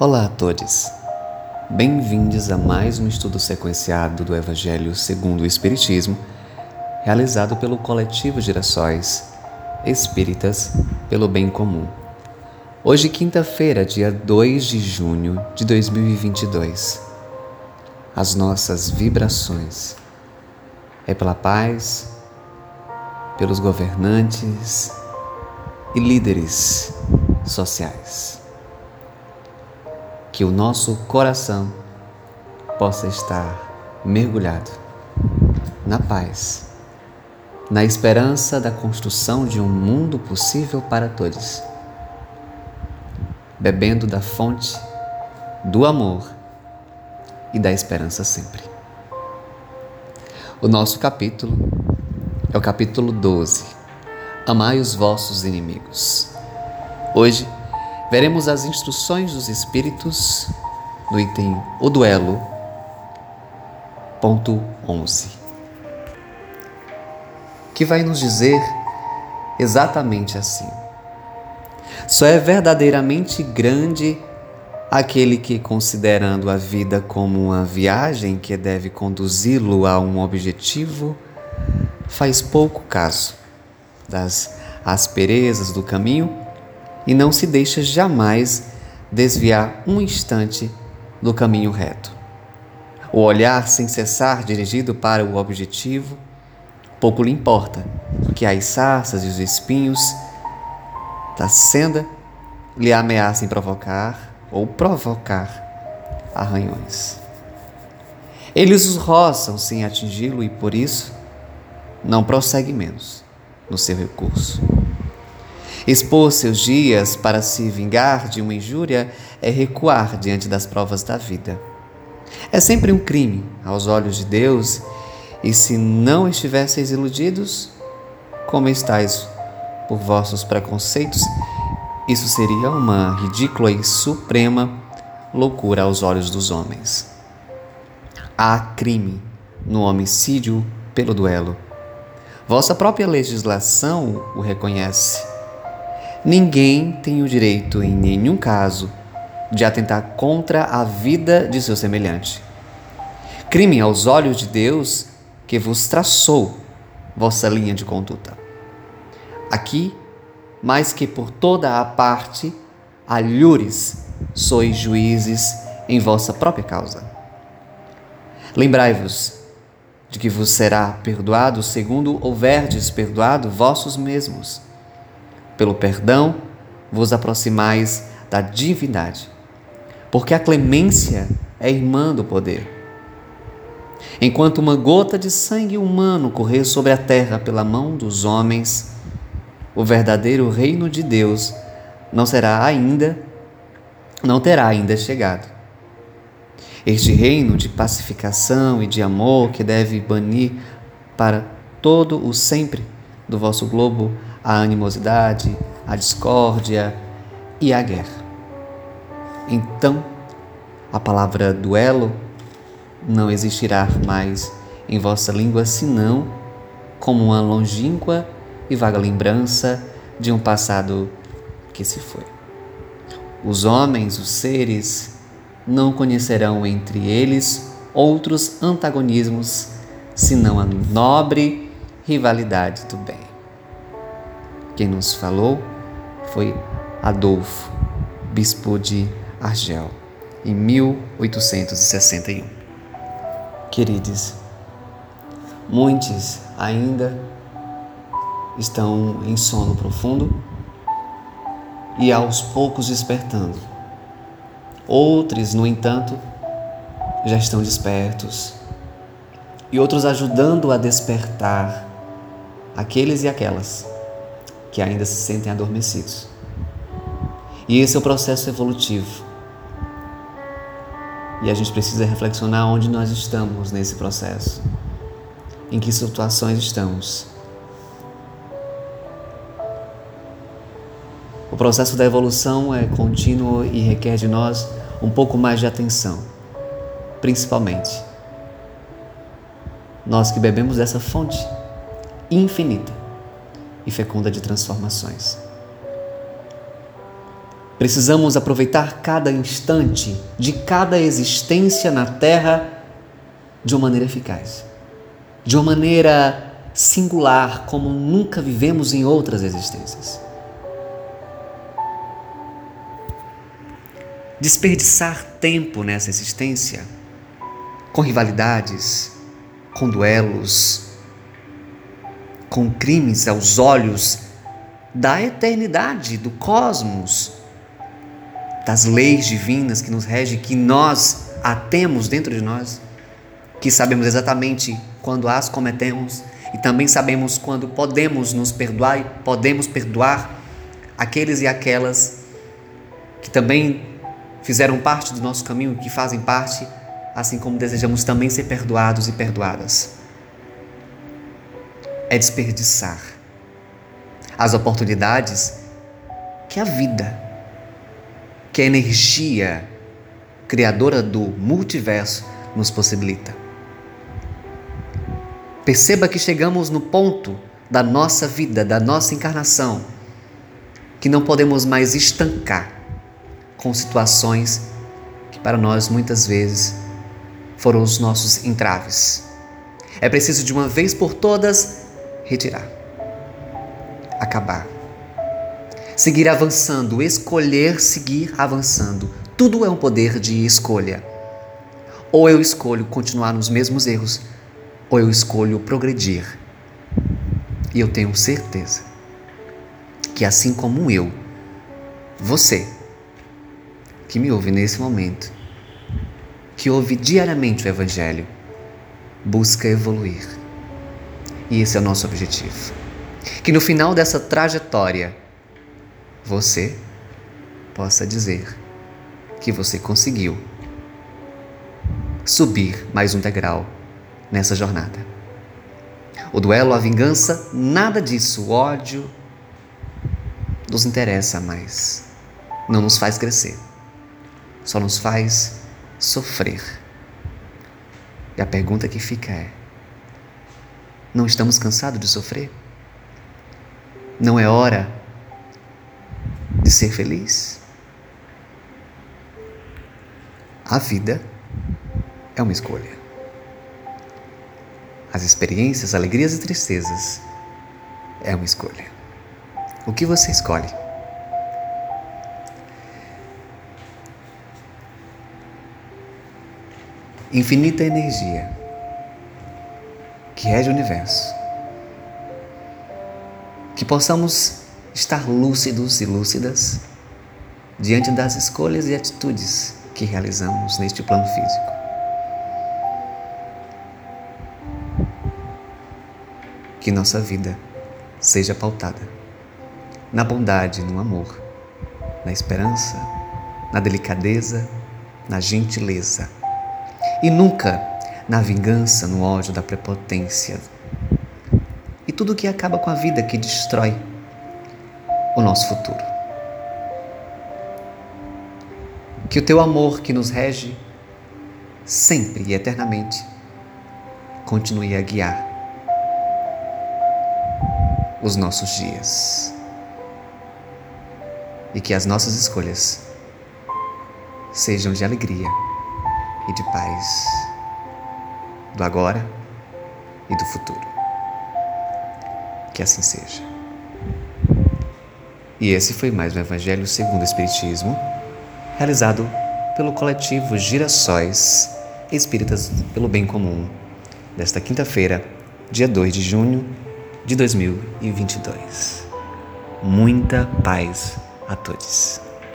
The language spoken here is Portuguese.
Olá a todos. Bem-vindos a mais um estudo sequenciado do Evangelho segundo o Espiritismo, realizado pelo coletivo Girassóis Espíritas pelo Bem Comum. Hoje, quinta-feira, dia 2 de junho de 2022. As nossas vibrações é pela paz, pelos governantes e líderes sociais. Que o nosso coração possa estar mergulhado na paz, na esperança da construção de um mundo possível para todos, bebendo da fonte do amor e da esperança sempre. O nosso capítulo é o capítulo 12. Amai os vossos inimigos. Hoje veremos as instruções dos Espíritos no item O Duelo, ponto 11, que vai nos dizer exatamente assim: Só é verdadeiramente grande aquele que, considerando a vida como uma viagem que deve conduzi-lo a um objetivo, faz pouco caso das asperezas do caminho e não se deixa jamais desviar um instante do caminho reto. O olhar sem cessar dirigido para o objetivo, pouco lhe importa que as sarças e os espinhos da senda lhe ameacem provocar ou provocar arranhões. Eles os roçam sem atingi-lo e por isso não prossegue menos no seu recurso. Expor seus dias para se vingar de uma injúria é recuar diante das provas da vida. É sempre um crime aos olhos de Deus, e se não estivesseis iludidos, como estáis por vossos preconceitos isso seria uma ridícula e suprema loucura aos olhos dos homens. Há crime no homicídio pelo duelo. Vossa própria legislação o reconhece. Ninguém tem o direito, em nenhum caso, de atentar contra a vida de seu semelhante. Crime aos olhos de Deus que vos traçou vossa linha de conduta. Aqui mais que por toda a parte, alhures sois juízes em vossa própria causa. Lembrai-vos de que vos será perdoado segundo houverdes perdoado vossos mesmos. Pelo perdão vos aproximais da divindade, porque a clemência é irmã do poder. Enquanto uma gota de sangue humano correr sobre a terra pela mão dos homens, o verdadeiro reino de Deus não será ainda, não terá ainda chegado. Este reino de pacificação e de amor que deve banir para todo o sempre do vosso globo a animosidade, a discórdia e a guerra. Então, a palavra duelo não existirá mais em vossa língua senão como uma longínqua e vaga lembrança de um passado que se foi. Os homens, os seres, não conhecerão entre eles outros antagonismos senão a nobre rivalidade do bem. Quem nos falou foi Adolfo, bispo de Argel, em 1861. Queridos, muitos ainda estão em sono profundo e aos poucos despertando. Outros, no entanto, já estão despertos e outros ajudando a despertar aqueles e aquelas que ainda se sentem adormecidos. E esse é o processo evolutivo. E a gente precisa reflexionar onde nós estamos nesse processo, em que situações estamos O processo da evolução é contínuo e requer de nós um pouco mais de atenção, principalmente nós que bebemos dessa fonte infinita e fecunda de transformações. Precisamos aproveitar cada instante de cada existência na Terra de uma maneira eficaz, de uma maneira singular, como nunca vivemos em outras existências. Desperdiçar tempo nessa existência com rivalidades, com duelos, com crimes aos olhos da eternidade, do cosmos, das leis divinas que nos regem, que nós a temos dentro de nós, que sabemos exatamente quando as cometemos e também sabemos quando podemos nos perdoar e podemos perdoar aqueles e aquelas que também fizeram parte do nosso caminho, que fazem parte, assim como desejamos também ser perdoados e perdoadas. É desperdiçar as oportunidades que a vida, que a energia criadora do multiverso nos possibilita. Perceba que chegamos no ponto da nossa vida, da nossa encarnação, que não podemos mais estancar com situações que para nós muitas vezes foram os nossos entraves. É preciso de uma vez por todas retirar, acabar, seguir avançando, escolher seguir avançando. Tudo é um poder de escolha. Ou eu escolho continuar nos mesmos erros, ou eu escolho progredir. E eu tenho certeza que, assim como eu, você, que me ouve nesse momento, que ouve diariamente o Evangelho, busca evoluir. E esse é o nosso objetivo. Que no final dessa trajetória, você possa dizer que você conseguiu subir mais um degrau nessa jornada. O duelo, a vingança, nada disso, o ódio nos interessa mais. Não nos faz crescer. Só nos faz sofrer. E a pergunta que fica é: não estamos cansados de sofrer? Não é hora de ser feliz? A vida é uma escolha as experiências, alegrias e tristezas, é uma escolha. O que você escolhe? Infinita energia que rege o universo. Que possamos estar lúcidos e lúcidas diante das escolhas e atitudes que realizamos neste plano físico. que nossa vida seja pautada na bondade, no amor, na esperança, na delicadeza, na gentileza e nunca na vingança, no ódio da prepotência e tudo que acaba com a vida, que destrói o nosso futuro. Que o teu amor que nos rege sempre e eternamente continue a guiar os nossos dias. E que as nossas escolhas sejam de alegria e de paz do agora e do futuro. Que assim seja. E esse foi mais um Evangelho segundo o Espiritismo, realizado pelo coletivo Girassóis Espíritas pelo Bem Comum, desta quinta-feira, dia 2 de junho de 2022. Muita paz a todos.